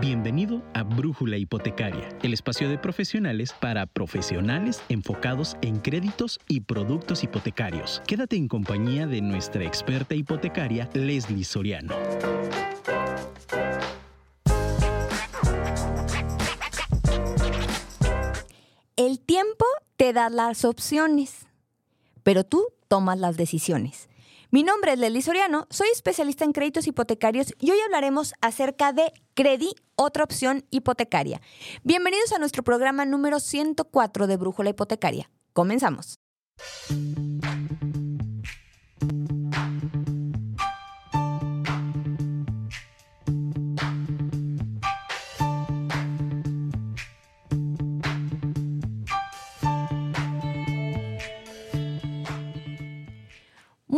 Bienvenido a Brújula Hipotecaria, el espacio de profesionales para profesionales enfocados en créditos y productos hipotecarios. Quédate en compañía de nuestra experta hipotecaria, Leslie Soriano. El tiempo te da las opciones, pero tú tomas las decisiones. Mi nombre es Leslie Soriano, soy especialista en créditos hipotecarios y hoy hablaremos acerca de Credi, otra opción hipotecaria. Bienvenidos a nuestro programa número 104 de Brújula Hipotecaria. Comenzamos.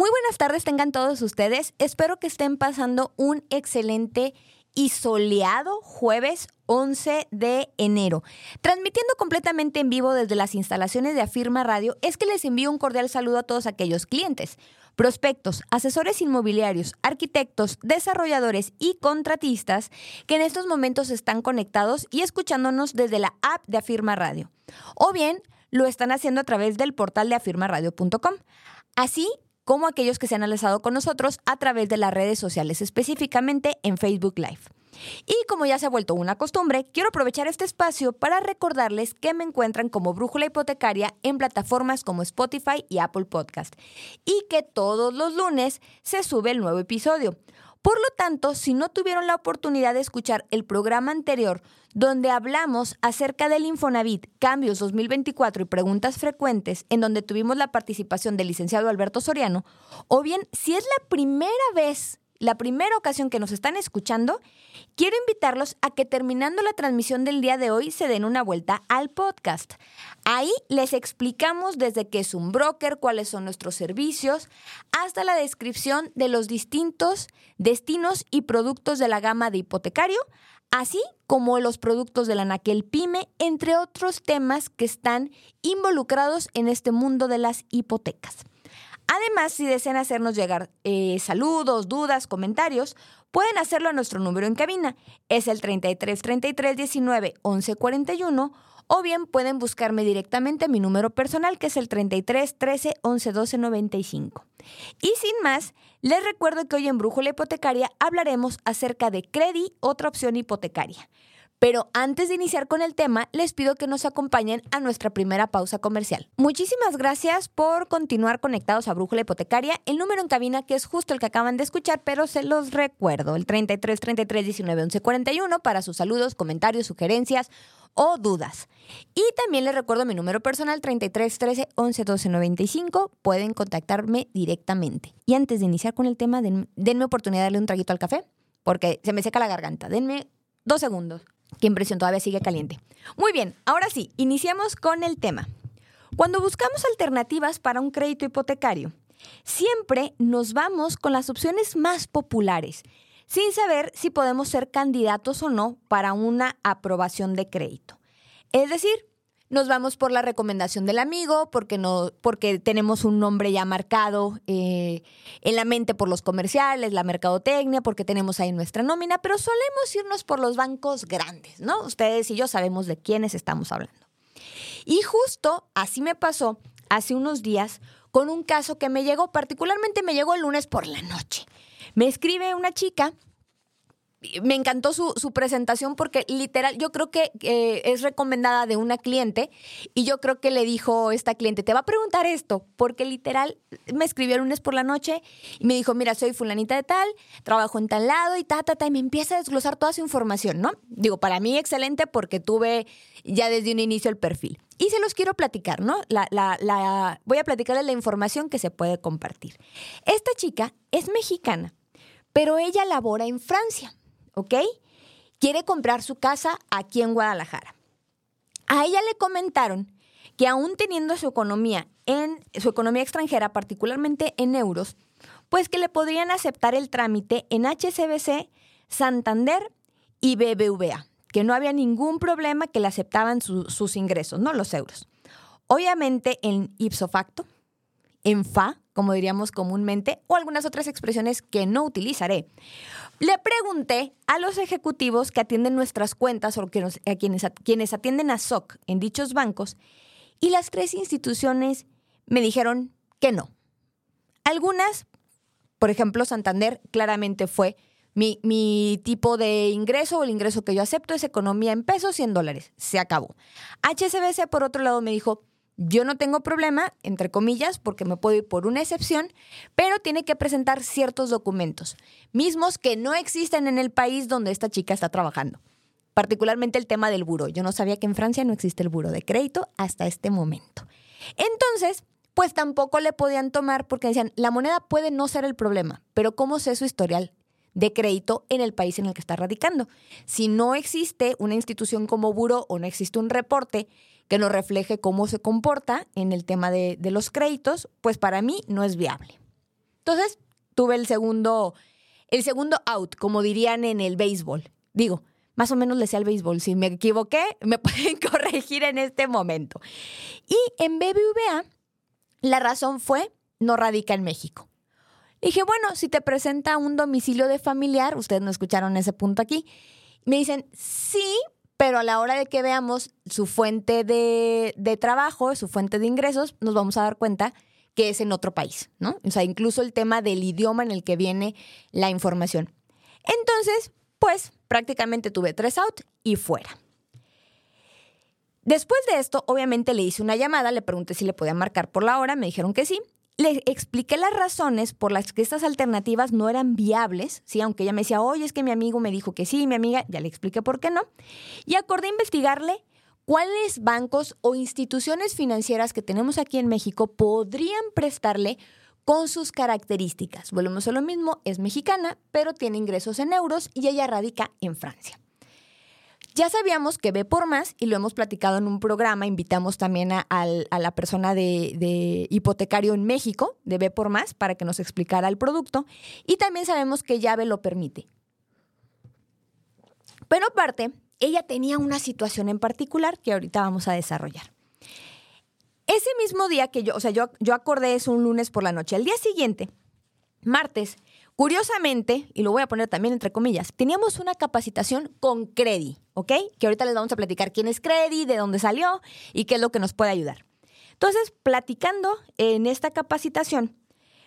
Muy buenas tardes tengan todos ustedes. Espero que estén pasando un excelente y soleado jueves 11 de enero. Transmitiendo completamente en vivo desde las instalaciones de Afirma Radio, es que les envío un cordial saludo a todos aquellos clientes, prospectos, asesores inmobiliarios, arquitectos, desarrolladores y contratistas que en estos momentos están conectados y escuchándonos desde la app de Afirma Radio. O bien lo están haciendo a través del portal de afirmaradio.com. Así como aquellos que se han alzado con nosotros a través de las redes sociales, específicamente en Facebook Live. Y como ya se ha vuelto una costumbre, quiero aprovechar este espacio para recordarles que me encuentran como Brújula Hipotecaria en plataformas como Spotify y Apple Podcast y que todos los lunes se sube el nuevo episodio. Por lo tanto, si no tuvieron la oportunidad de escuchar el programa anterior donde hablamos acerca del Infonavit, cambios 2024 y preguntas frecuentes, en donde tuvimos la participación del licenciado Alberto Soriano, o bien si es la primera vez la primera ocasión que nos están escuchando, quiero invitarlos a que terminando la transmisión del día de hoy se den una vuelta al podcast. Ahí les explicamos desde qué es un broker, cuáles son nuestros servicios, hasta la descripción de los distintos destinos y productos de la gama de hipotecario, así como los productos de la Naquel Pyme, entre otros temas que están involucrados en este mundo de las hipotecas. Además, si desean hacernos llegar eh, saludos, dudas, comentarios, pueden hacerlo a nuestro número en cabina. Es el 33 33 19 11 41 o bien pueden buscarme directamente mi número personal que es el 33 13 11 12 95. Y sin más, les recuerdo que hoy en Brújula Hipotecaria hablaremos acerca de Credi, otra opción hipotecaria. Pero antes de iniciar con el tema, les pido que nos acompañen a nuestra primera pausa comercial. Muchísimas gracias por continuar conectados a Brújula Hipotecaria. El número en cabina, que es justo el que acaban de escuchar, pero se los recuerdo, el 33 33 19 11 41 para sus saludos, comentarios, sugerencias o dudas. Y también les recuerdo mi número personal 33 13 11 12 95. Pueden contactarme directamente. Y antes de iniciar con el tema, denme oportunidad de darle un traguito al café, porque se me seca la garganta. Denme dos segundos. Qué impresión, todavía sigue caliente. Muy bien, ahora sí, iniciamos con el tema. Cuando buscamos alternativas para un crédito hipotecario, siempre nos vamos con las opciones más populares, sin saber si podemos ser candidatos o no para una aprobación de crédito. Es decir, nos vamos por la recomendación del amigo, porque, no, porque tenemos un nombre ya marcado eh, en la mente por los comerciales, la mercadotecnia, porque tenemos ahí nuestra nómina, pero solemos irnos por los bancos grandes, ¿no? Ustedes y yo sabemos de quiénes estamos hablando. Y justo así me pasó hace unos días con un caso que me llegó, particularmente me llegó el lunes por la noche. Me escribe una chica me encantó su, presentación porque literal, yo creo que es recomendada de una cliente y yo creo que le dijo esta cliente, te va a preguntar esto, porque literal me escribió el lunes por la noche y me dijo, mira, soy fulanita de tal, trabajo en tal lado y ta, ta, ta, y me empieza a desglosar toda su información, ¿no? Digo, para mí excelente porque tuve ya desde un inicio el perfil. Y se los quiero platicar, ¿no? La, la, la, voy a platicarles la información que se puede compartir. Esta chica es mexicana, pero ella labora en Francia. ¿Ok? Quiere comprar su casa aquí en Guadalajara. A ella le comentaron que aún teniendo su economía en su economía extranjera, particularmente en euros, pues que le podrían aceptar el trámite en HCBC, Santander y BBVA, que no había ningún problema que le aceptaban sus ingresos, no los euros. Obviamente en ipso facto, en FA, como diríamos comúnmente, o algunas otras expresiones que no utilizaré. Le pregunté a los ejecutivos que atienden nuestras cuentas o que a quienes, quienes atienden a SOC en dichos bancos y las tres instituciones me dijeron que no. Algunas, por ejemplo, Santander claramente fue mi, mi, tipo de ingreso o el ingreso que yo acepto es economía en pesos y en dólares. Se acabó. HSBC, por otro lado, me dijo, yo no tengo problema, entre comillas, porque me puedo ir por una excepción, pero tiene que presentar ciertos documentos, mismos que no existen en el país donde esta chica está trabajando. Particularmente el tema del buro. Yo no sabía que en Francia no existe el buro de crédito hasta este momento. Entonces, pues tampoco le podían tomar porque decían, la moneda puede no ser el problema, pero ¿cómo sé su historial? de crédito en el país en el que está radicando. Si no existe una institución como Buro o no existe un reporte que nos refleje cómo se comporta en el tema de, los créditos, pues para mí no es viable. Entonces, tuve el segundo, el segundo out, como dirían en el béisbol. Digo, más o menos le sé al béisbol. Si me equivoqué, me pueden corregir en este momento. Y en BBVA, la razón fue no radica en México. Dije, bueno, si te presenta un domicilio de familiar, ustedes no escucharon ese punto aquí, me dicen, sí, pero a la hora de que veamos su fuente de, trabajo, su fuente de ingresos, nos vamos a dar cuenta que es en otro país, ¿no? O sea, incluso el tema del idioma en el que viene la información. Entonces, pues prácticamente tuve tres out y fuera. Después de esto, obviamente le hice una llamada, le pregunté si le podía marcar por la hora, me dijeron que sí, le expliqué las razones por las que estas alternativas no eran viables, ¿sí? aunque ella me decía, oye, es que mi amigo me dijo que sí, mi amiga, ya le expliqué por qué no. Y acordé investigarle cuáles bancos o instituciones financieras que tenemos aquí en México podrían prestarle con sus características. Volvemos a lo mismo, es mexicana, pero tiene ingresos en euros y ella radica en Francia. Ya sabíamos que ve por más y lo hemos platicado en un programa, invitamos también a, la persona de, hipotecario en México, de ve por más, para que nos explicara el producto y también sabemos que llave lo permite. Pero aparte, ella tenía una situación en particular que ahorita vamos a desarrollar. Ese mismo día que yo, o sea, yo, yo acordé eso un lunes por la noche, al día siguiente, martes, Curiosamente, y lo voy a poner también entre comillas, teníamos una capacitación con Credi, ¿ok? Que ahorita les vamos a platicar quién es Credi, de dónde salió y qué es lo que nos puede ayudar. Entonces, platicando en esta capacitación,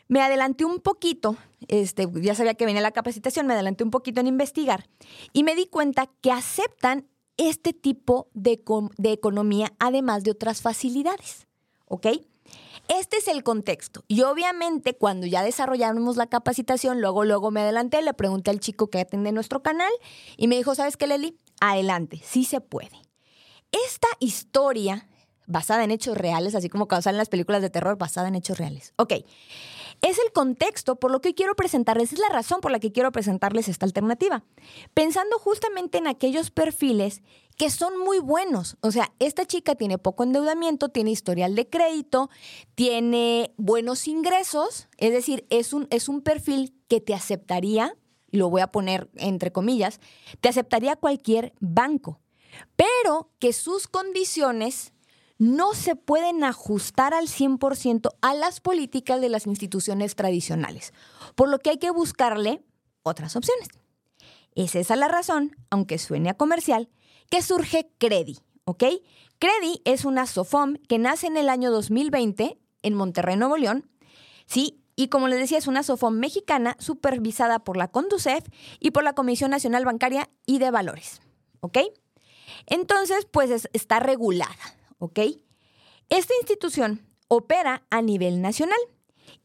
me adelanté un poquito, este, ya sabía que venía la capacitación, me adelanté un poquito en investigar y me di cuenta que aceptan este tipo de, de economía además de otras facilidades, ¿ok? Este es el contexto. Y obviamente cuando ya desarrollamos la capacitación, luego, luego me adelanté, le pregunté al chico que atiende nuestro canal y me dijo, ¿sabes qué, Leli? Adelante, sí se puede. Esta historia, basada en hechos reales, así como salen las películas de terror, basada en hechos reales. Ok, es el contexto por lo que quiero presentarles, es la razón por la que quiero presentarles esta alternativa. Pensando justamente en aquellos perfiles que son muy buenos. O sea, esta chica tiene poco endeudamiento, tiene historial de crédito, tiene buenos ingresos, es decir, es un, es un perfil que te aceptaría, lo voy a poner entre comillas, te aceptaría cualquier banco, pero que sus condiciones no se pueden ajustar al 100% a las políticas de las instituciones tradicionales, por lo que hay que buscarle otras opciones. Es esa la razón, aunque suene a comercial, que surge Credi, ¿ok? Credi es una SOFOM que nace en el año 2020 en Monterrey, Nuevo León, ¿sí? Y como les decía, es una SOFOM mexicana supervisada por la CONDUCEF y por la Comisión Nacional Bancaria y de Valores, ¿ok? Entonces, pues está regulada, ¿ok? Esta institución opera a nivel nacional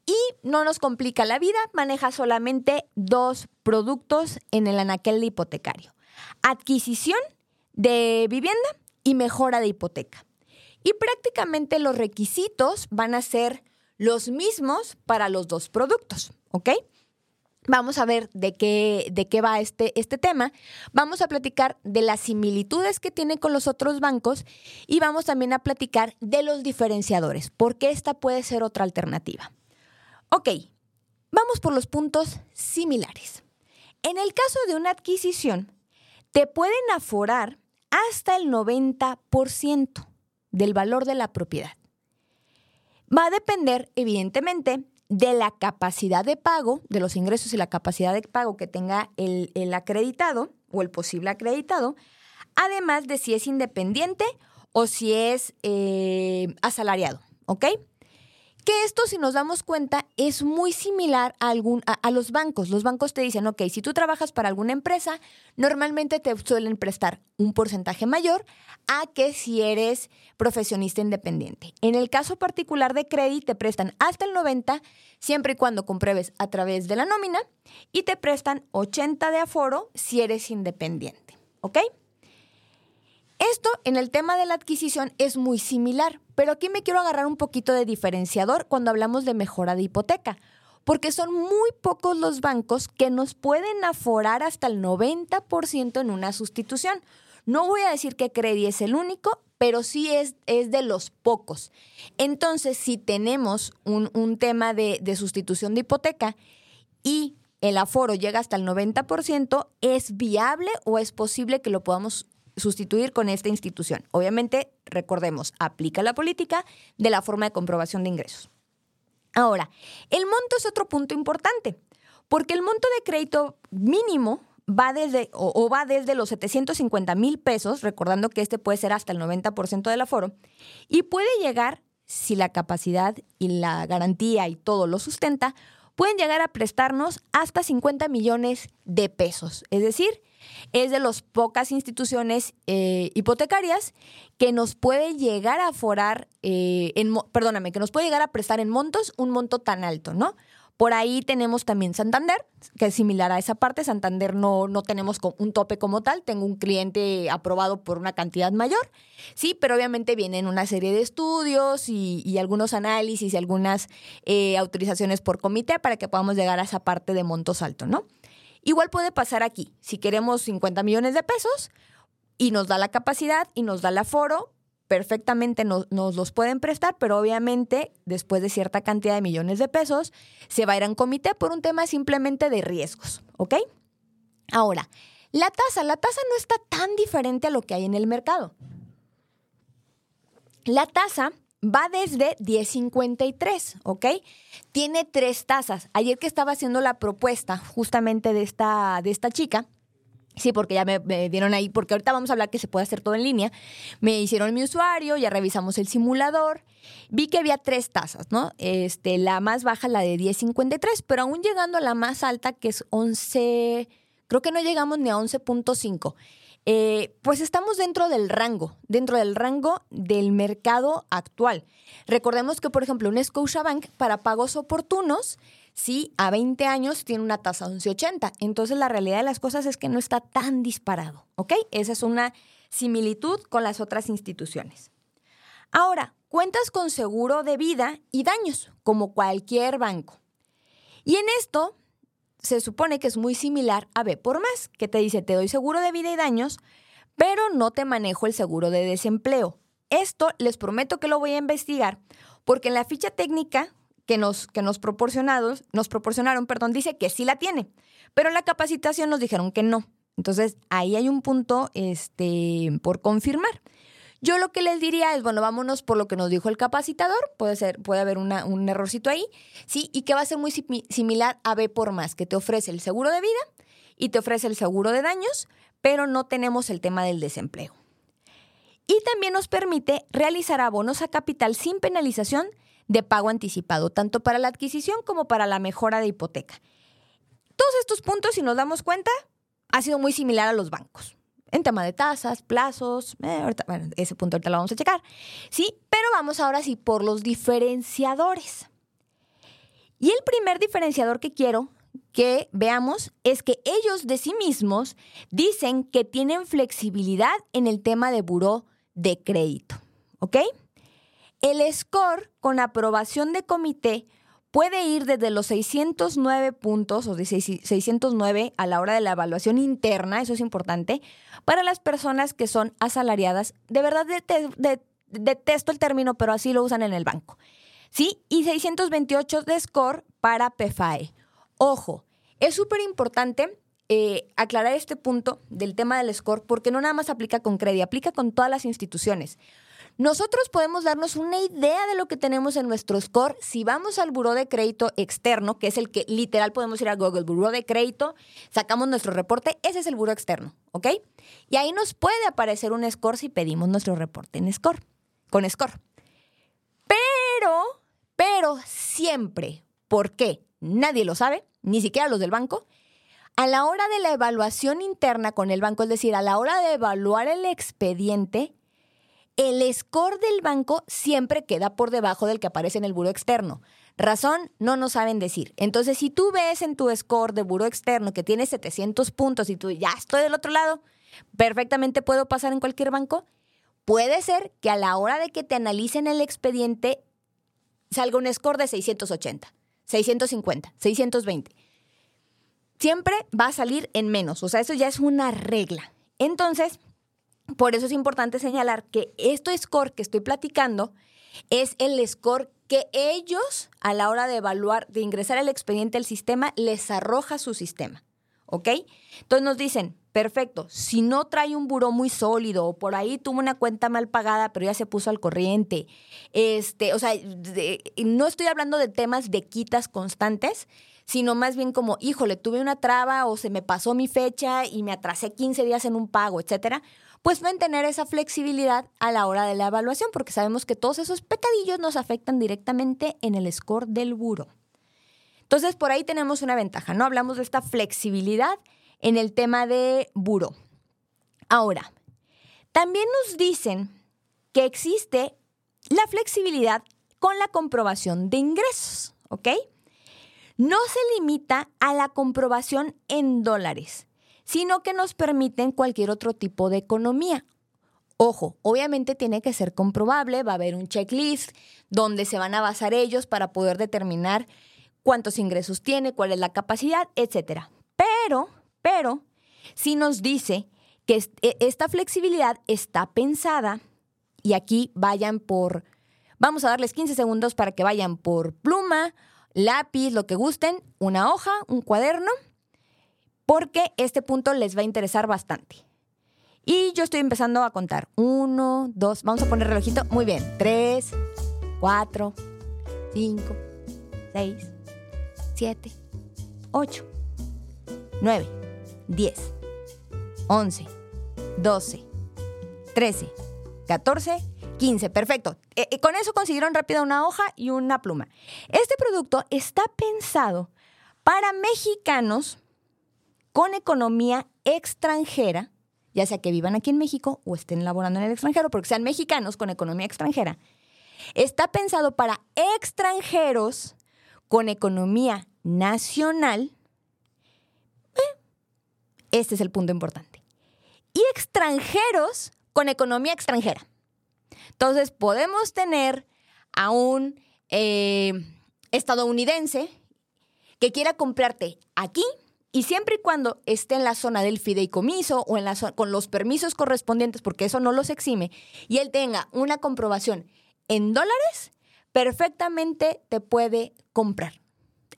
y no nos complica la vida, maneja solamente dos productos en el anaquel de hipotecario. Adquisición de vivienda y mejora de hipoteca. Y prácticamente los requisitos van a ser los mismos para los dos productos, ¿ok? Vamos a ver de qué, de qué va este, este tema. Vamos a platicar de las similitudes que tiene con los otros bancos y vamos también a platicar de los diferenciadores, porque esta puede ser otra alternativa. Ok, vamos por los puntos similares. En el caso de una adquisición, te pueden aforar hasta el 90% del valor de la propiedad. Va a depender, evidentemente, de la capacidad de pago, de los ingresos y la capacidad de pago que tenga el, acreditado o el posible acreditado, además de si es independiente o si es eh, asalariado, ¿ok? Que esto, si nos damos cuenta, es muy similar a, algún, a, los bancos. Los bancos te dicen, ok, si tú trabajas para alguna empresa, normalmente te suelen prestar un porcentaje mayor a que si eres profesionista independiente. En el caso particular de crédito, te prestan hasta el 90, siempre y cuando compruebes a través de la nómina, y te prestan 80 de aforo si eres independiente. ¿Ok? Esto en el tema de la adquisición es muy similar, pero aquí me quiero agarrar un poquito de diferenciador cuando hablamos de mejora de hipoteca, porque son muy pocos los bancos que nos pueden aforar hasta el 90% en una sustitución. No voy a decir que Credi es el único, pero sí es, es de los pocos. Entonces, si tenemos un, tema de, de sustitución de hipoteca y el aforo llega hasta el 90%, ¿es viable o es posible que lo podamos sustituir con esta institución. Obviamente, recordemos, aplica la política de la forma de comprobación de ingresos. Ahora, el monto es otro punto importante, porque el monto de crédito mínimo va desde o, va desde los 750 mil pesos, recordando que este puede ser hasta el 90% del aforo, y puede llegar, si la capacidad y la garantía y todo lo sustenta, pueden llegar a prestarnos hasta 50 millones de pesos. Es decir, es de las pocas instituciones eh, hipotecarias que nos puede llegar a forar, eh, en, perdóname, que nos puede llegar a prestar en montos un monto tan alto, ¿no? Por ahí tenemos también Santander, que es similar a esa parte. Santander no, no tenemos un tope como tal. Tengo un cliente aprobado por una cantidad mayor. Sí, pero obviamente vienen una serie de estudios y, algunos análisis y algunas eh, autorizaciones por comité para que podamos llegar a esa parte de montos altos, ¿no? Igual puede pasar aquí. Si queremos 50 millones de pesos y nos da la capacidad y nos da el aforo, perfectamente nos, los pueden prestar, pero obviamente después de cierta cantidad de millones de pesos se va a ir a un comité por un tema simplemente de riesgos, ¿ok? Ahora, la tasa, la tasa no está tan diferente a lo que hay en el mercado. La tasa va desde 10.53, ¿ok? Tiene tres tasas. Ayer que estaba haciendo la propuesta justamente de esta, de esta chica, Sí, porque ya me, dieron ahí, porque ahorita vamos a hablar que se puede hacer todo en línea. Me hicieron mi usuario, ya revisamos el simulador. Vi que había tres tasas, ¿no? Este, la más baja, la de 10.53, pero aún llegando a la más alta, que es 11, creo que no llegamos ni a 11.5. Eh, pues estamos dentro del rango, dentro del rango del mercado actual. Recordemos que, por ejemplo, un Scotiabank para pagos oportunos, sí, a 20 años tiene una tasa de 11.80. Entonces, la realidad de las cosas es que no está tan disparado, ¿ok? Esa es una similitud con las otras instituciones. Ahora, cuentas con seguro de vida y daños, como cualquier banco. Y en esto se supone que es muy similar a B por más, que te dice, te doy seguro de vida y daños, pero no te manejo el seguro de desempleo. Esto les prometo que lo voy a investigar, porque en la ficha técnica que nos, que nos, proporcionados, nos proporcionaron, perdón, dice que sí la tiene, pero en la capacitación nos dijeron que no. Entonces, ahí hay un punto este, por confirmar. Yo lo que les diría es, bueno, vámonos por lo que nos dijo el capacitador, puede ser, puede haber un errorcito ahí, sí, y que va a ser muy similar a B por más, que te ofrece el seguro de vida y te ofrece el seguro de daños, pero no tenemos el tema del desempleo. Y también nos permite realizar abonos a capital sin penalización de pago anticipado, tanto para la adquisición como para la mejora de hipoteca. Todos estos puntos, si nos damos cuenta, ha sido muy similar a los bancos en tema de tasas, plazos, eh, bueno, ese punto ahorita lo vamos a checar. Sí, pero vamos ahora sí por los diferenciadores. Y el primer diferenciador que quiero que veamos es que ellos de sí mismos dicen que tienen flexibilidad en el tema de buró de crédito. ¿Ok? El score con aprobación de comité puede ir desde los 609 puntos o de 609 a la hora de la evaluación interna, eso es importante, para las personas que son asalariadas. De verdad detesto el término, pero así lo usan en el banco. ¿Sí? Y 628 de score para PFAE. Ojo, es súper importante eh, aclarar este punto del tema del score porque no nada más aplica con Credi, aplica con todas las instituciones. Nosotros podemos darnos una idea de lo que tenemos en nuestro score si vamos al buró de crédito externo, que es el que literal podemos ir a Google, buró de crédito, sacamos nuestro reporte, ese es el buró externo, ¿ok? Y ahí nos puede aparecer un score si pedimos nuestro reporte en score, con score. Pero, pero siempre, ¿por qué? Nadie lo sabe, ni siquiera los del banco. A la hora de la evaluación interna con el banco, es decir, a la hora de evaluar el expediente, el score del banco siempre queda por debajo del que aparece en el buro externo. Razón, no nos saben decir. Entonces, si tú ves en tu score de buro externo que tiene 700 puntos y tú ya estoy del otro lado, perfectamente puedo pasar en cualquier banco, puede ser que a la hora de que te analicen el expediente salga un score de 680, 650, 620. Siempre va a salir en menos, o sea, eso ya es una regla. Entonces, por eso es importante señalar que este score que estoy platicando es el score que ellos a la hora de evaluar, de ingresar el expediente al sistema, les arroja su sistema. ¿Ok? Entonces nos dicen, perfecto, si no trae un buró muy sólido o por ahí tuvo una cuenta mal pagada pero ya se puso al corriente, este, o sea, no estoy hablando de temas de quitas constantes, sino más bien como, híjole, tuve una traba o se me pasó mi fecha y me atrasé 15 días en un pago, etcétera pues mantener esa flexibilidad a la hora de la evaluación, porque sabemos que todos esos pecadillos nos afectan directamente en el score del buro. Entonces, por ahí tenemos una ventaja, ¿no? Hablamos de esta flexibilidad en el tema de buro. Ahora, también nos dicen que existe la flexibilidad con la comprobación de ingresos, ¿ok? No se limita a la comprobación en dólares, sino que nos permiten cualquier otro tipo de economía. Ojo, obviamente tiene que ser comprobable, va a haber un checklist donde se van a basar ellos para poder determinar cuántos ingresos tiene, cuál es la capacidad, etc. Pero, pero, si nos dice que e, esta flexibilidad está pensada, y aquí vayan por, vamos a darles 15 segundos para que vayan por pluma, lápiz, lo que gusten, una hoja, un cuaderno, porque este punto les va a interesar bastante. Y yo estoy empezando a contar. Uno, dos, vamos a poner relojito. Muy bien. Tres, cuatro, cinco, seis, siete, ocho, nueve, diez, once, doce, trece, catorce, quince. Perfecto. Eh, eh, con eso consiguieron rápido una hoja y una pluma. Este producto está pensado para mexicanos con economía extranjera, ya sea que vivan aquí en México o estén laborando en el extranjero, porque sean mexicanos con economía extranjera, está pensado para extranjeros con economía nacional. Eh, este es el punto importante. Y extranjeros con economía extranjera. Entonces podemos tener a un eh, estadounidense que quiera comprarte aquí y siempre y cuando esté en la zona del fideicomiso o en la con los permisos correspondientes, porque eso no los exime, y él tenga una comprobación en dólares, perfectamente te puede comprar.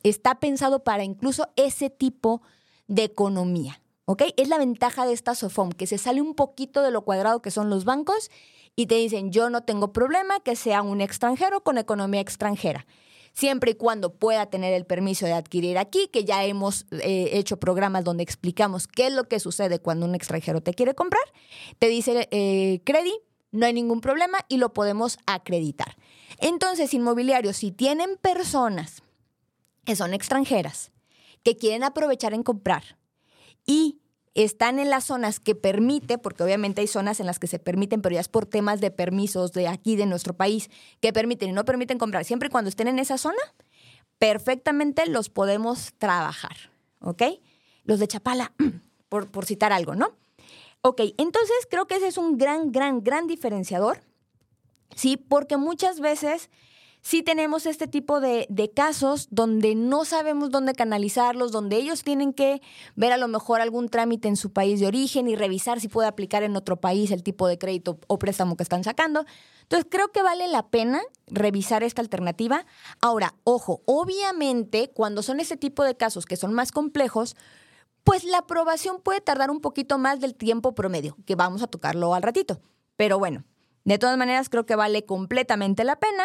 Está pensado para incluso ese tipo de economía. ¿Ok? Es la ventaja de esta SOFOM, que se sale un poquito de lo cuadrado que son los bancos y te dicen, yo no tengo problema que sea un extranjero con economía extranjera siempre y cuando pueda tener el permiso de adquirir aquí, que ya hemos eh, hecho programas donde explicamos qué es lo que sucede cuando un extranjero te quiere comprar. Te dice eh, no hay ningún problema y lo podemos acreditar. Entonces, inmobiliarios, si tienen personas que son extranjeras, que quieren aprovechar en comprar y están en las zonas que permite, porque obviamente hay zonas en las que se permiten, pero ya es por temas de permisos de aquí, de nuestro país, que permiten y no permiten comprar. Siempre y cuando estén en esa zona, perfectamente los podemos trabajar, ¿ok? Los de Chapala, por, por citar algo, ¿no? Ok, entonces creo que ese es un gran, gran, gran diferenciador, ¿sí? Porque muchas veces sí tenemos este tipo de, casos donde no sabemos dónde canalizarlos, donde ellos tienen que ver a lo mejor algún trámite en su país de origen y revisar si puede aplicar en otro país el tipo de crédito o préstamo que están sacando. Entonces creo que vale la pena revisar esta alternativa. Ahora, ojo, obviamente cuando son ese tipo de casos que son más complejos, pues la aprobación puede tardar un poquito más del tiempo promedio, que vamos a tocarlo al ratito. Pero bueno, De todas maneras, creo que vale completamente la pena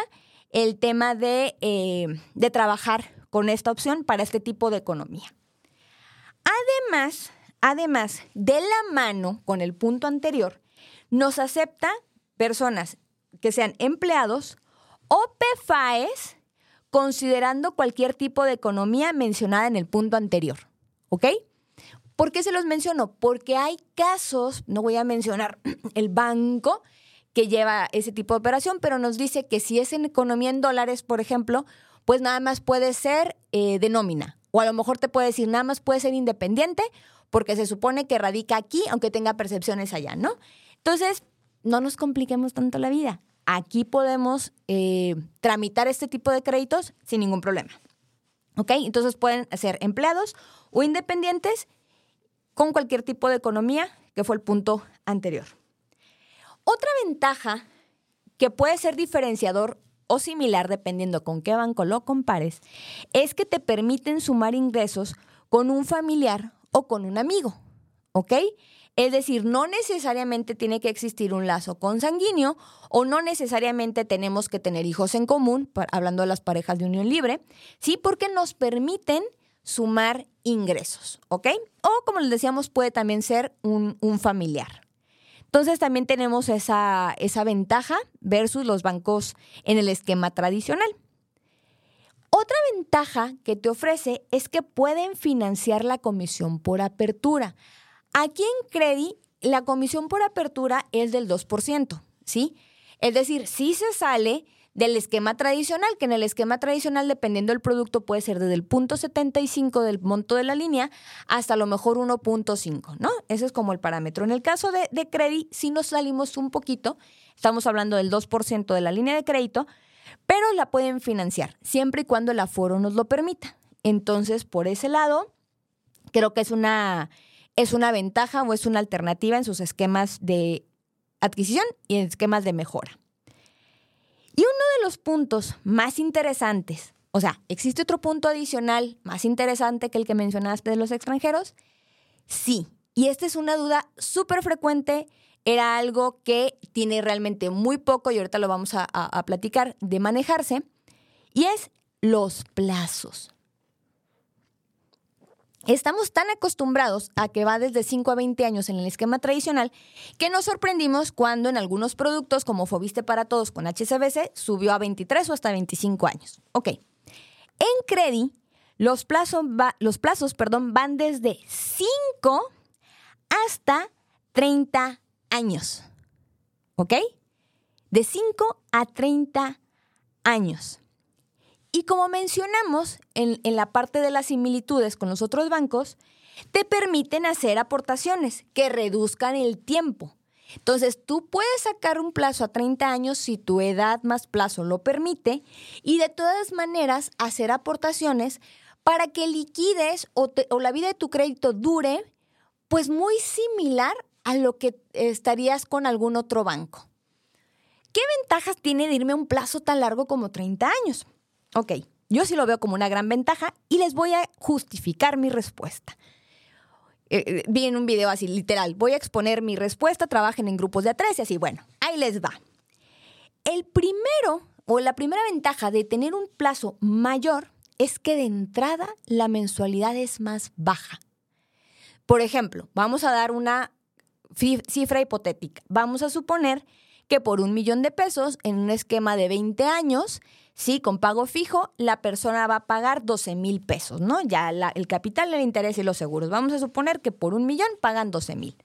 el tema de, eh, de trabajar con esta opción para este tipo de economía. Además, además, de la mano con el punto anterior, nos acepta personas que sean empleados o PFAES considerando cualquier tipo de economía mencionada en el punto anterior. ¿Ok? ¿Por qué se los menciono? Porque hay casos, no voy a mencionar el banco que lleva ese tipo de operación, pero nos dice que si es en economía en dólares, por ejemplo, pues nada más puede ser eh, de nómina. O a lo mejor te puede decir, nada más puede ser independiente porque se supone que radica aquí, aunque tenga percepciones allá, ¿no? Entonces, no nos compliquemos tanto la vida. Aquí podemos eh, tramitar este tipo de créditos sin ningún problema. ¿Ok? Entonces pueden ser empleados o independientes con cualquier tipo de economía, que fue el punto anterior. Otra ventaja que puede ser diferenciador o similar dependiendo con qué banco lo compares, es que te permiten sumar ingresos con un familiar o con un amigo, ¿ok? Es decir, no necesariamente tiene que existir un lazo consanguíneo o no necesariamente tenemos que tener hijos en común, hablando de las parejas de unión libre, ¿sí? Porque nos permiten sumar ingresos, ¿ok? O como les decíamos, puede también ser un, familiar. Entonces también tenemos esa, esa ventaja versus los bancos en el esquema tradicional. Otra ventaja que te ofrece es que pueden financiar la comisión por apertura. Aquí en Credit, la comisión por apertura es del 2%, ¿sí? Es decir, si se sale del esquema tradicional, que en el esquema tradicional, dependiendo del producto, puede ser desde el punto 75 del monto de la línea hasta a lo mejor 1.5, ¿no? Ese es como el parámetro. En el caso de, de Credit, si nos salimos un poquito, estamos hablando del 2% de la línea de crédito, pero la pueden financiar, siempre y cuando el aforo nos lo permita. Entonces, por ese lado, creo que es una es una ventaja o es una alternativa en sus esquemas de adquisición y en esquemas de mejora. Y uno de los puntos más interesantes, o sea, ¿existe otro punto adicional más interesante que el que mencionaste de los extranjeros? Sí, y esta es una duda súper frecuente, era algo que tiene realmente muy poco, y ahorita lo vamos a, a platicar, de manejarse, y es los plazos. Estamos tan acostumbrados a que va desde 5 a 20 años en el esquema tradicional que nos sorprendimos cuando en algunos productos como Fobiste para Todos con HCBC subió a 23 o hasta 25 años. Ok. En Credi, los plazos, los plazos perdón, van desde 5 hasta 30 años. ¿Ok? De 5 a 30 años. Y como mencionamos en, la parte de las similitudes con los otros bancos, te permiten hacer aportaciones que reduzcan el tiempo. Entonces, tú puedes sacar un plazo a 30 años si tu edad más plazo lo permite y de todas maneras hacer aportaciones para que liquides o, la vida de tu crédito dure pues muy similar a lo que estarías con algún otro banco. ¿Qué ventajas tiene de irme a un plazo tan largo como 30 años? Ok, yo sí lo veo como una gran ventaja y les voy a justificar mi respuesta. Eh, eh, vi en un video así, literal, voy a exponer mi respuesta, trabajen en grupos de a tres y así, bueno, ahí les va. El primero o la primera ventaja de tener un plazo mayor es que de entrada la mensualidad es más baja. Por ejemplo, vamos a dar una cifra hipotética. Vamos a suponer que por un millón de pesos en un esquema de 20 años Sí, con pago fijo, la persona va a pagar 12 mil pesos, ¿no? Ya el capital, el interés y los seguros. Vamos a suponer que por un millón pagan 12 mil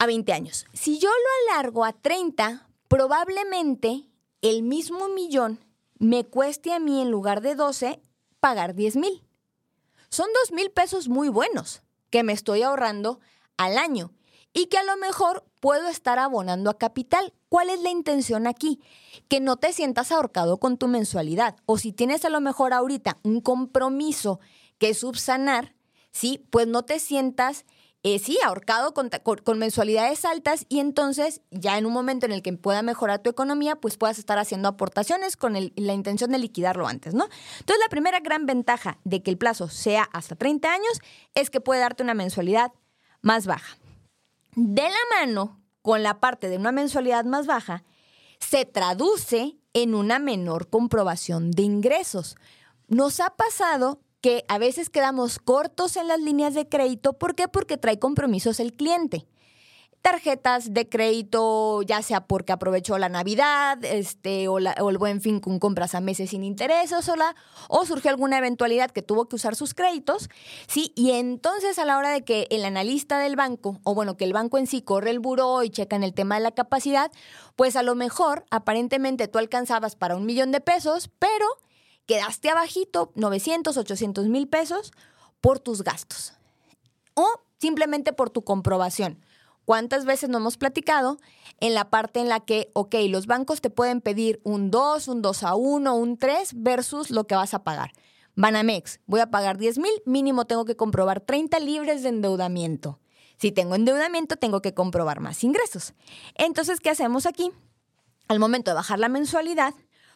a 20 años. Si yo lo alargo a 30, probablemente el mismo millón me cueste a mí en lugar de 12 pagar 10 mil. Son 2 mil pesos muy buenos que me estoy ahorrando al año y que a lo mejor puedo estar abonando a capital. ¿Cuál es la intención aquí? Que no te sientas ahorcado con tu mensualidad. O si tienes a lo mejor ahorita un compromiso que subsanar, ¿sí? Pues no te sientas, eh, sí, ahorcado con, mensualidades altas y entonces ya en un momento en el que pueda mejorar tu economía, pues puedas estar haciendo aportaciones con la intención de liquidarlo antes, ¿no? Entonces la primera gran ventaja de que el plazo sea hasta 30 años es que puede darte una mensualidad más baja. De la mano con la parte de una mensualidad más baja, se traduce en una menor comprobación de ingresos. Nos ha pasado que a veces quedamos cortos en las líneas de crédito. ¿Por qué? Porque trae compromisos el cliente tarjetas de crédito, ya sea porque aprovechó la Navidad este, o, el buen fin con compras a meses sin intereses o, o surgió alguna eventualidad que tuvo que usar sus créditos, ¿sí? Y entonces a la hora de que el analista del banco, o bueno, que el banco en sí corre el buró y checan el tema de la capacidad, pues a lo mejor aparentemente tú alcanzabas para un millón de pesos, pero quedaste abajito, 900, 800 mil pesos, por tus gastos. O simplemente por tu comprobación. ¿Cuántas veces no hemos platicado en la parte en la que, ok, los bancos te pueden pedir un 2, un 2 a 1, un 3 versus lo que vas a pagar? Banamex, voy a pagar 10 mil, mínimo tengo que comprobar 30 libres de endeudamiento. Si tengo endeudamiento, tengo que comprobar más ingresos. Entonces, ¿qué hacemos aquí? Al momento de bajar la mensualidad,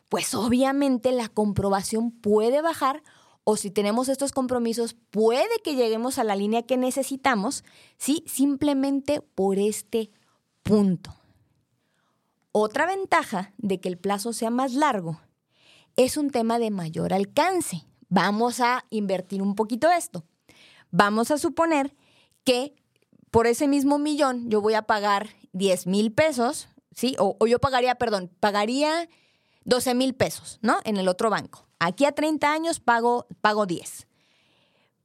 pues obviamente la comprobación puede bajar o si tenemos estos compromisos, puede que lleguemos a la línea que necesitamos, ¿sí? Simplemente por este punto. Otra ventaja de que el plazo sea más largo es un tema de mayor alcance. Vamos a invertir un poquito esto. Vamos a suponer que por ese mismo millón yo voy a pagar 10 mil pesos, ¿sí? O, o, yo pagaría, perdón, pagaría 12 mil pesos, ¿no? En el otro banco. Aquí a 30 años pago, pago 10.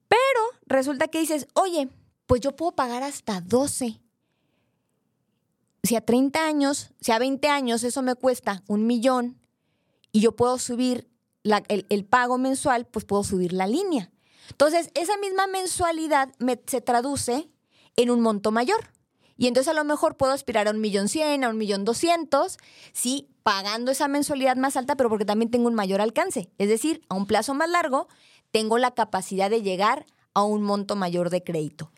Pero resulta que dices, oye, pues yo puedo pagar hasta 12. Si a 30 años, si a 20 años eso me cuesta un millón y yo puedo subir el, el, pago mensual, pues puedo subir la línea. Entonces, esa misma mensualidad me, se traduce en un monto mayor. Y entonces a lo mejor puedo aspirar a un millón cien, a un millón doscientos, sí, pagando esa mensualidad más alta, pero porque también tengo un mayor alcance. Es decir, a un plazo más largo, tengo la capacidad de llegar a un monto mayor de crédito.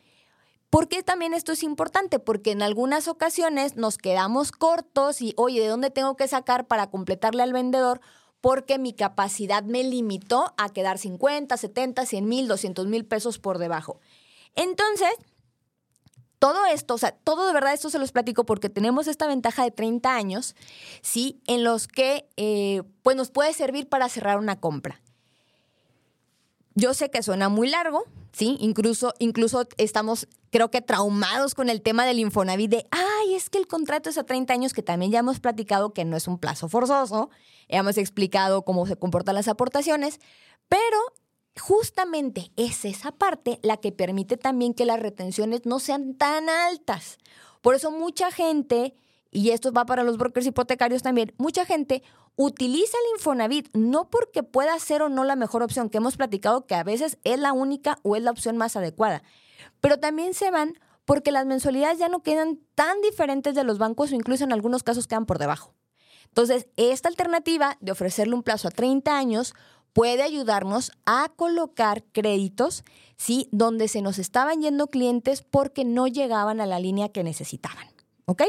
¿Por qué también esto es importante? Porque en algunas ocasiones nos quedamos cortos y, oye, ¿de dónde tengo que sacar para completarle al vendedor? Porque mi capacidad me limitó a quedar 50, 70, 100 mil, 200 mil pesos por debajo. Entonces, todo esto, o sea, todo de verdad esto se los platico porque tenemos esta ventaja de 30 años, ¿sí? En los que, eh, pues nos puede servir para cerrar una compra. Yo sé que suena muy largo, ¿sí? Incluso, incluso estamos, creo que traumados con el tema del Infonavit de, ay, es que el contrato es a 30 años, que también ya hemos platicado que no es un plazo forzoso, ya hemos explicado cómo se comportan las aportaciones, pero justamente es esa parte la que permite también que las retenciones no sean tan altas. Por eso mucha gente, y esto va para los brokers hipotecarios también, mucha gente utiliza el Infonavit no porque pueda ser o no la mejor opción, que hemos platicado que a veces es la única o es la opción más adecuada, pero también se van porque las mensualidades ya no quedan tan diferentes de los bancos o incluso en algunos casos quedan por debajo. Entonces, esta alternativa de ofrecerle un plazo a 30 años puede ayudarnos a colocar créditos, ¿sí? Donde se nos estaban yendo clientes porque no llegaban a la línea que necesitaban, ¿ok?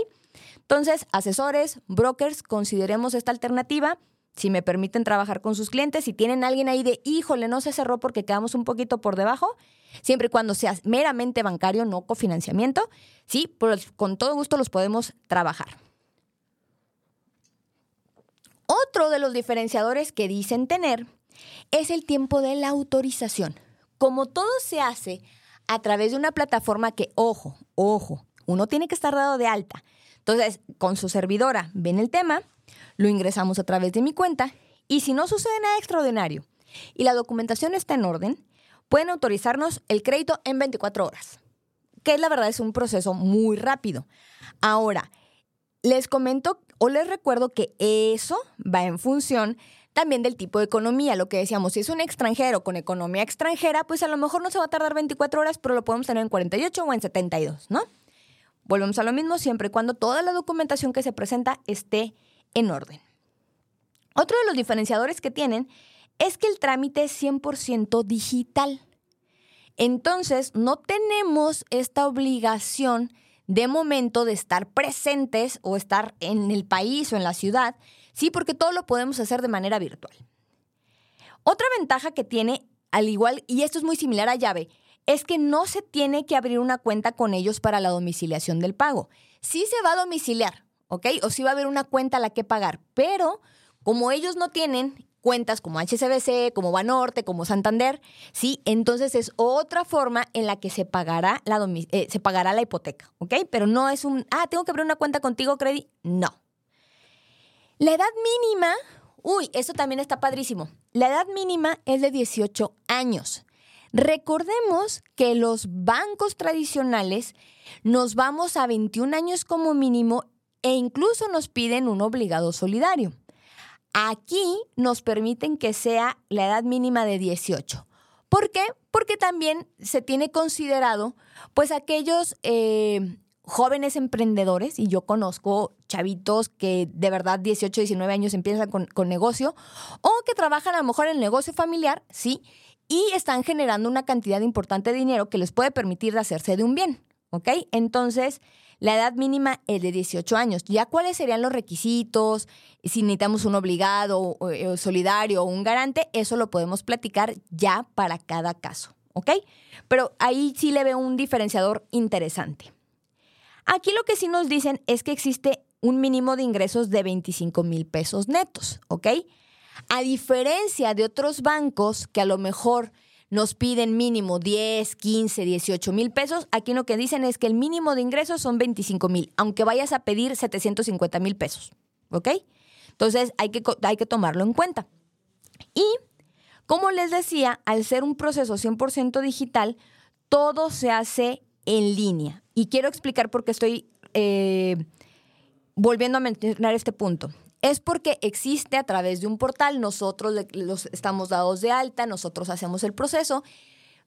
Entonces, asesores, brokers, consideremos esta alternativa. Si me permiten trabajar con sus clientes, si tienen alguien ahí de, híjole, no se cerró porque quedamos un poquito por debajo, siempre y cuando sea meramente bancario, no cofinanciamiento, sí, pues con todo gusto los podemos trabajar. Otro de los diferenciadores que dicen tener es el tiempo de la autorización. Como todo se hace a través de una plataforma que, ojo, ojo, uno tiene que estar dado de alta. Entonces, con su servidora ven el tema, lo ingresamos a través de mi cuenta y si no sucede nada extraordinario y la documentación está en orden, pueden autorizarnos el crédito en 24 horas, que la verdad es un proceso muy rápido. Ahora, les comento o les recuerdo que eso va en función también del tipo de economía, lo que decíamos, si es un extranjero con economía extranjera, pues a lo mejor no se va a tardar 24 horas, pero lo podemos tener en 48 o en 72, ¿no? Volvemos a lo mismo siempre y cuando toda la documentación que se presenta esté en orden. Otro de los diferenciadores que tienen es que el trámite es 100% digital. Entonces, no tenemos esta obligación de momento de estar presentes o estar en el país o en la ciudad, Sí, porque todo lo podemos hacer de manera virtual. Otra ventaja que tiene, al igual, y esto es muy similar a llave, es que no se tiene que abrir una cuenta con ellos para la domiciliación del pago. Sí se va a domiciliar, ¿ok? O sí va a haber una cuenta a la que pagar, pero como ellos no tienen cuentas como HSBC, como Banorte, como Santander, ¿sí? Entonces es otra forma en la que se pagará la, eh, se pagará la hipoteca, ¿ok? Pero no es un, ah, tengo que abrir una cuenta contigo, Credit. No. La edad mínima, uy, eso también está padrísimo. La edad mínima es de 18 años. Recordemos que los bancos tradicionales nos vamos a 21 años como mínimo e incluso nos piden un obligado solidario. Aquí nos permiten que sea la edad mínima de 18. ¿Por qué? Porque también se tiene considerado, pues, aquellos eh, jóvenes emprendedores, y yo conozco chavitos que de verdad 18, 19 años empiezan con, con negocio, o que trabajan a lo mejor en el negocio familiar, ¿sí? Y están generando una cantidad importante de dinero que les puede permitir hacerse de un bien, ¿ok? Entonces, la edad mínima es de 18 años. ¿Ya cuáles serían los requisitos? Si necesitamos un obligado, o, eh, solidario o un garante, eso lo podemos platicar ya para cada caso, ¿ok? Pero ahí sí le veo un diferenciador interesante. Aquí lo que sí nos dicen es que existe un mínimo de ingresos de 25 mil pesos netos, ¿ok? A diferencia de otros bancos que a lo mejor nos piden mínimo 10, 15, 18 mil pesos. Aquí lo que dicen es que el mínimo de ingresos son 25 mil, aunque vayas a pedir 750 mil pesos. ¿Ok? Entonces hay que, hay que tomarlo en cuenta. Y, como les decía, al ser un proceso 100% digital, todo se hace en línea. Y quiero explicar por qué estoy eh, volviendo a mencionar este punto es porque existe a través de un portal, nosotros los estamos dados de alta, nosotros hacemos el proceso,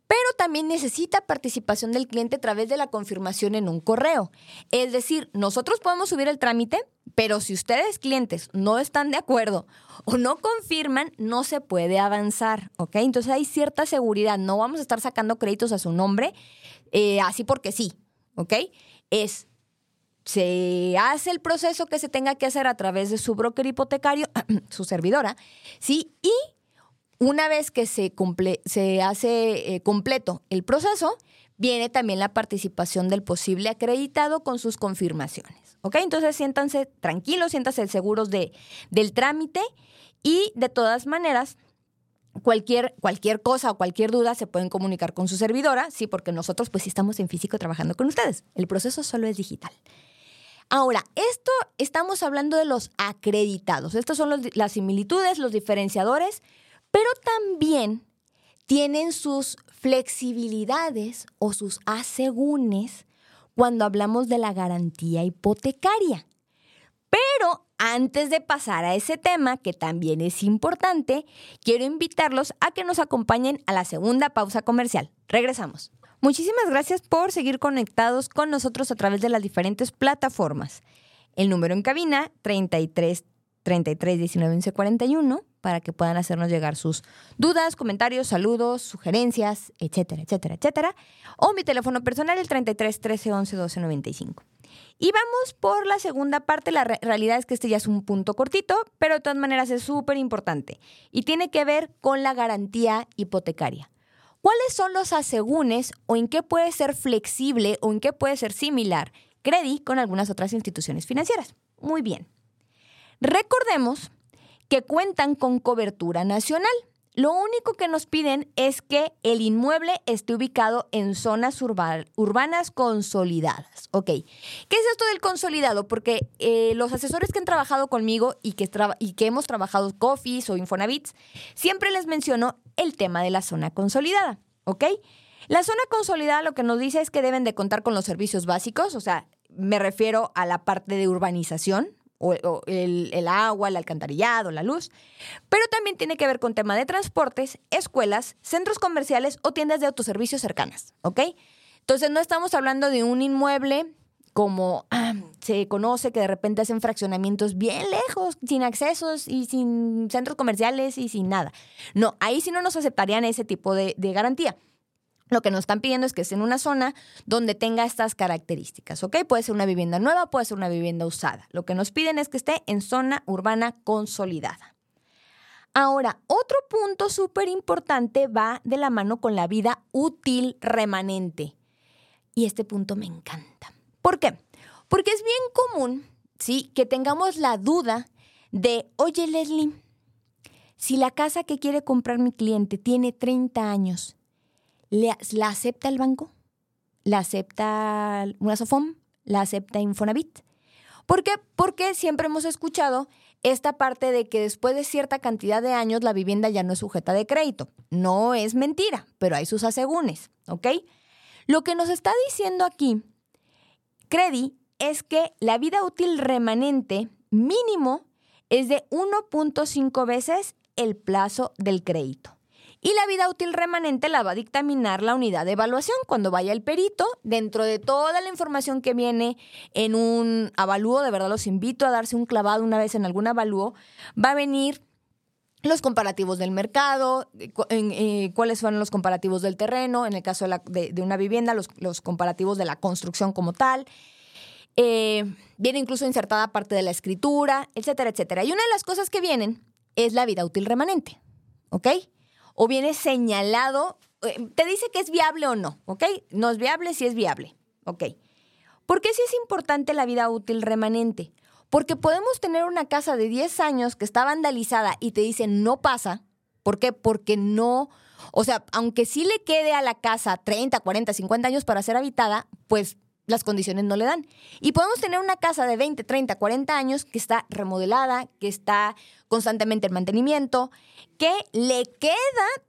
pero también necesita participación del cliente a través de la confirmación en un correo. Es decir, nosotros podemos subir el trámite, pero si ustedes clientes no están de acuerdo o no confirman, no se puede avanzar, ¿ok? Entonces hay cierta seguridad, no vamos a estar sacando créditos a su nombre eh, así porque sí, ¿ok? Es se hace el proceso que se tenga que hacer a través de su broker hipotecario, su servidora, ¿sí? Y una vez que se, se hace eh, completo el proceso, viene también la participación del posible acreditado con sus confirmaciones. ¿Ok? Entonces siéntanse tranquilos, siéntanse seguros de, del trámite y de todas maneras, cualquier, cualquier cosa o cualquier duda se pueden comunicar con su servidora, sí, porque nosotros pues sí estamos en físico trabajando con ustedes. El proceso solo es digital. Ahora, esto estamos hablando de los acreditados. Estas son las similitudes, los diferenciadores, pero también tienen sus flexibilidades o sus asegúnes cuando hablamos de la garantía hipotecaria. Pero antes de pasar a ese tema, que también es importante, quiero invitarlos a que nos acompañen a la segunda pausa comercial. Regresamos. Muchísimas gracias por seguir conectados con nosotros a través de las diferentes plataformas. El número en cabina 33 33 19 41 para que puedan hacernos llegar sus dudas, comentarios, saludos, sugerencias, etcétera, etcétera, etcétera. O mi teléfono personal el 33 13 11 12 95. Y vamos por la segunda parte. La realidad es que este ya es un punto cortito, pero de todas maneras es súper importante y tiene que ver con la garantía hipotecaria. ¿Cuáles son los asegúnes o en qué puede ser flexible o en qué puede ser similar Credit con algunas otras instituciones financieras? Muy bien. Recordemos que cuentan con cobertura nacional. Lo único que nos piden es que el inmueble esté ubicado en zonas urbanas consolidadas. Ok, ¿qué es esto del consolidado? Porque eh, los asesores que han trabajado conmigo y que, hemos trabajado COFIS o Infonavits, siempre les menciono el tema de la zona consolidada. ¿Ok? La zona consolidada lo que nos dice es que deben de contar con los servicios básicos, o sea, me refiero a la parte de urbanización, o, el, agua, el alcantarillado, la luz, pero también tiene que ver con tema de transportes, escuelas, centros comerciales o tiendas de autoservicios cercanas, ¿ok? Entonces no estamos hablando de un inmueble como ah, se conoce que de repente hacen fraccionamientos bien lejos, sin accesos y sin centros comerciales y sin nada. No, ahí sí no nos aceptarían ese tipo de garantía. Lo que nos están pidiendo es que esté en una zona donde tenga estas características, ¿ok? Puede ser una vivienda nueva, puede ser una vivienda usada. Lo que nos piden es que esté en zona urbana consolidada. Ahora, otro punto súper importante va de la mano con la vida útil remanente. Y este punto me encanta. ¿Por qué? Porque es bien común, ¿sí? Que tengamos la duda de, oye Leslie, si la casa que quiere comprar mi cliente tiene 30 años, ¿la acepta el banco? ¿La acepta una SOFOM? ¿La acepta Infonavit? ¿Por qué? Porque siempre hemos escuchado esta parte de que después de cierta cantidad de años la vivienda ya no es sujeta de crédito. No es mentira, pero hay sus asegúnes, ¿ok? Lo que nos está diciendo aquí, Credi, es que la vida útil remanente mínimo es de 1.5 veces el plazo del crédito. Y la vida útil remanente la va a dictaminar la unidad de evaluación cuando vaya el perito. Dentro de toda la información que viene en un avalúo, de verdad los invito a darse un clavado una vez en algún avalúo, va a venir los comparativos del mercado, eh, cuáles son los comparativos del terreno, en el caso de, una vivienda, los, comparativos de la construcción como tal. Eh, viene incluso insertada parte de la escritura, etcétera, etcétera. Y una de las cosas que vienen es la vida útil remanente, ¿ok? O viene señalado, eh, te dice que es viable o no, ¿ok? No es viable si es viable, ¿ok? ¿Por qué sí es importante la vida útil remanente? Porque podemos tener una casa de 10 años que está vandalizada y te dicen no pasa. ¿Por qué? Porque no, o sea, aunque sí le quede a la casa 30, 40, 50 años para ser habitada, pues las condiciones no le dan. Y podemos tener una casa de 20, 30, 40 años que está remodelada, que está constantemente en mantenimiento, que le queda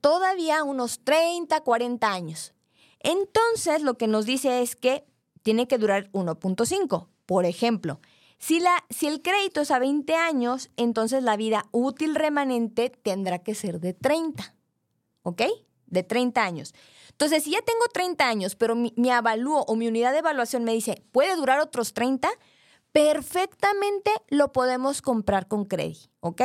todavía unos 30, 40 años. Entonces, lo que nos dice es que tiene que durar 1.5. Por ejemplo, si, la, si el crédito es a 20 años, entonces la vida útil remanente tendrá que ser de 30. ¿Ok? De 30 años. Entonces, si ya tengo 30 años, pero mi, mi avalúo o mi unidad de evaluación me dice, puede durar otros 30, perfectamente lo podemos comprar con crédito. ¿Ok?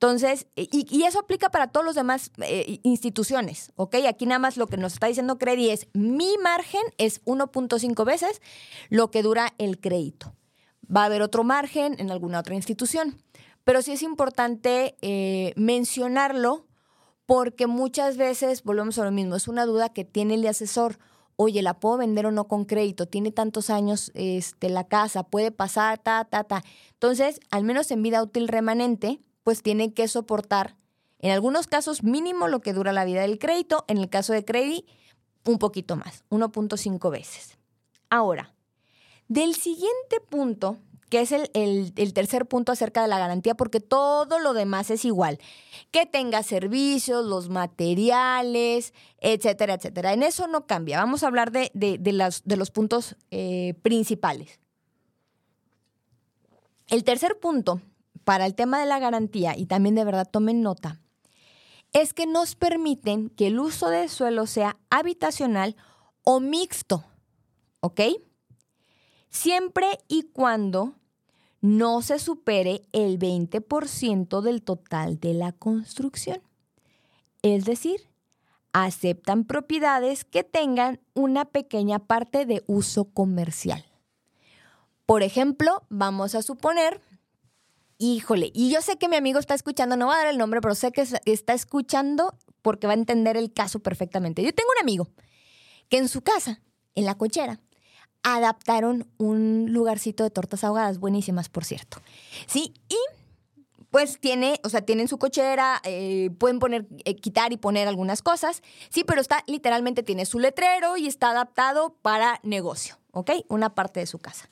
Entonces, y, eso aplica para todos los demás eh, instituciones, ¿ok? Aquí nada más lo que nos está diciendo Credi es, mi margen es 1.5 veces lo que dura el crédito va a haber otro margen en alguna otra institución. Pero sí es importante eh, mencionarlo porque muchas veces, volvemos a lo mismo, es una duda que tiene el asesor. Oye, ¿la puedo vender o no con crédito? Tiene tantos años este, la casa, puede pasar, ta, ta, ta. Entonces, al menos en vida útil remanente, pues tiene que soportar, en algunos casos, mínimo lo que dura la vida del crédito. En el caso de crédito, un poquito más, 1.5 veces. Ahora, del siguiente punto, que es el, tercer punto acerca de la garantía, porque todo lo demás es igual. Que tenga servicios, los materiales, etcétera, etcétera. En eso no cambia. Vamos a hablar de, de los puntos eh, principales. El tercer punto para el tema de la garantía, y también de verdad tomen nota, es que nos permiten que el uso de suelo sea habitacional o mixto. ¿Ok? siempre y cuando no se supere el 20% del total de la construcción. Es decir, aceptan propiedades que tengan una pequeña parte de uso comercial. Por ejemplo, vamos a suponer, híjole, y yo sé que mi amigo está escuchando, no va a dar el nombre, pero sé que está escuchando porque va a entender el caso perfectamente. Yo tengo un amigo que en su casa, en la cochera, adaptaron un lugarcito de tortas ahogadas, buenísimas, por cierto. Sí, y pues tiene, o sea, tienen su cochera, eh, pueden poner, eh, quitar y poner algunas cosas, sí, pero está, literalmente tiene su letrero y está adaptado para negocio, ¿ok? Una parte de su casa.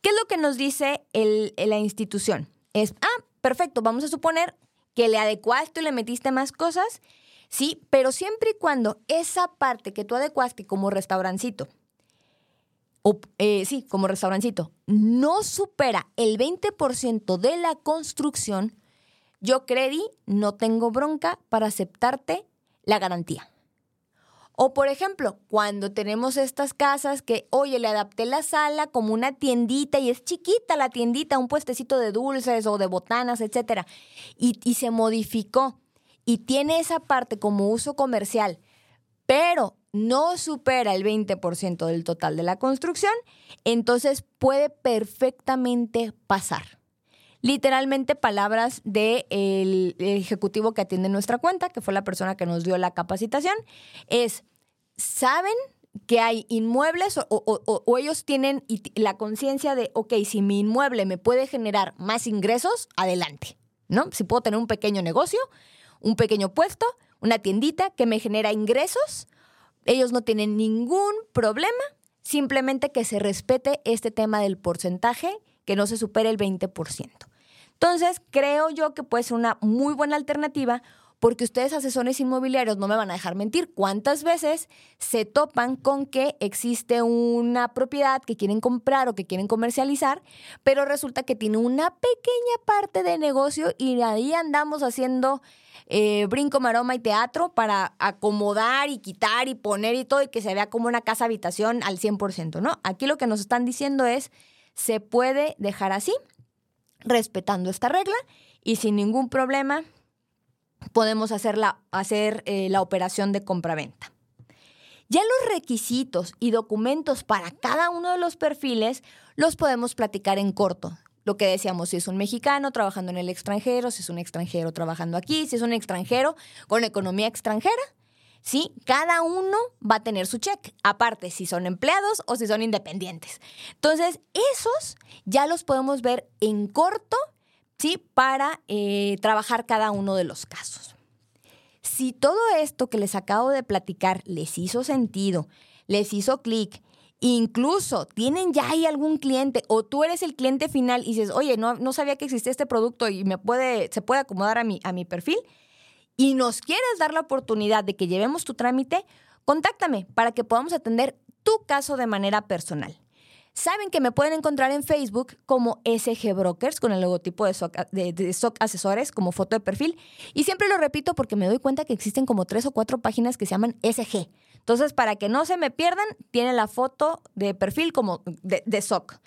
¿Qué es lo que nos dice la institución? Es, ah, perfecto, vamos a suponer que le adecuaste y le metiste más cosas, sí, pero siempre y cuando esa parte que tú adecuaste como restaurancito, eh, sí, como restaurancito, no supera el 20% de la construcción, yo credi, no tengo bronca para aceptarte la garantía. O por ejemplo, cuando tenemos estas casas que, oye, le adapté la sala como una tiendita y es chiquita la tiendita, un puestecito de dulces o de botanas, etcétera, y se modificó y tiene esa parte como uso comercial, pero no supera el 20% del total de la construcción, entonces puede perfectamente pasar. literalmente palabras del ejecutivo que atiende nuestra cuenta, que fue la persona que nos dio la capacitación, es, ¿saben que hay inmuebles o, ellos tienen la conciencia de, ok, si mi inmueble me puede generar más ingresos, adelante, ¿no? Si puedo tener un pequeño negocio, un pequeño puesto, una tiendita que me genera ingresos, ellos no tienen ningún problema, simplemente que se respete este tema del porcentaje, que no se supere el 20%. Entonces, creo yo que puede ser una muy buena alternativa porque ustedes asesores inmobiliarios no me van a dejar mentir. ¿Cuántas veces se topan con que existe una propiedad que quieren comprar o que quieren comercializar, pero resulta que tiene una pequeña parte de negocio y ahí andamos haciendo eh, brinco, maroma y teatro para acomodar y quitar y poner y todo y que se vea como una casa habitación al 100%, ¿no? Aquí lo que nos están diciendo es, se puede dejar así, respetando esta regla y sin ningún problema podemos hacer la, hacer, eh, la operación de compraventa. Ya los requisitos y documentos para cada uno de los perfiles los podemos platicar en corto. Lo que decíamos, si es un mexicano trabajando en el extranjero, si es un extranjero trabajando aquí, si es un extranjero con economía extranjera, ¿sí? Cada uno va a tener su cheque, aparte si son empleados o si son independientes. Entonces, esos ya los podemos ver en corto ¿sí? Para eh, trabajar cada uno de los casos. Si todo esto que les acabo de platicar les hizo sentido, les hizo clic, incluso tienen ya ahí algún cliente o tú eres el cliente final y dices, oye, no, no sabía que existía este producto y me puede, se puede acomodar a mi, a mi perfil y nos quieres dar la oportunidad de que llevemos tu trámite, contáctame para que podamos atender tu caso de manera personal. Saben que me pueden encontrar en Facebook como SG Brokers con el logotipo de SOC, Asesores como foto de perfil. Y siempre lo repito porque me doy cuenta que existen como tres o cuatro páginas que se llaman SG. Entonces, para que no se me pierdan, tiene la foto de perfil como de, de SOC.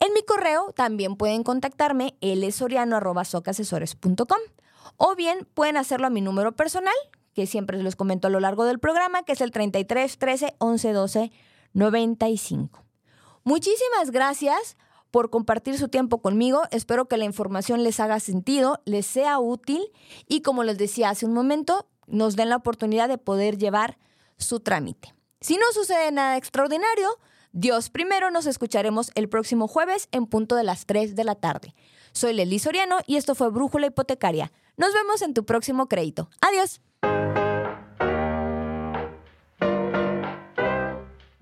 En mi correo también pueden contactarme lsoriano.socasesores.com o bien pueden hacerlo a mi número personal, que siempre les comento a lo largo del programa, que es el 33 13 11 12 95. Muchísimas gracias por compartir su tiempo conmigo. Espero que la información les haga sentido, les sea útil y como les decía hace un momento, nos den la oportunidad de poder llevar su trámite. Si no sucede nada extraordinario, Dios primero nos escucharemos el próximo jueves en punto de las 3 de la tarde. Soy Lely Soriano y esto fue Brújula Hipotecaria. Nos vemos en tu próximo crédito. Adiós.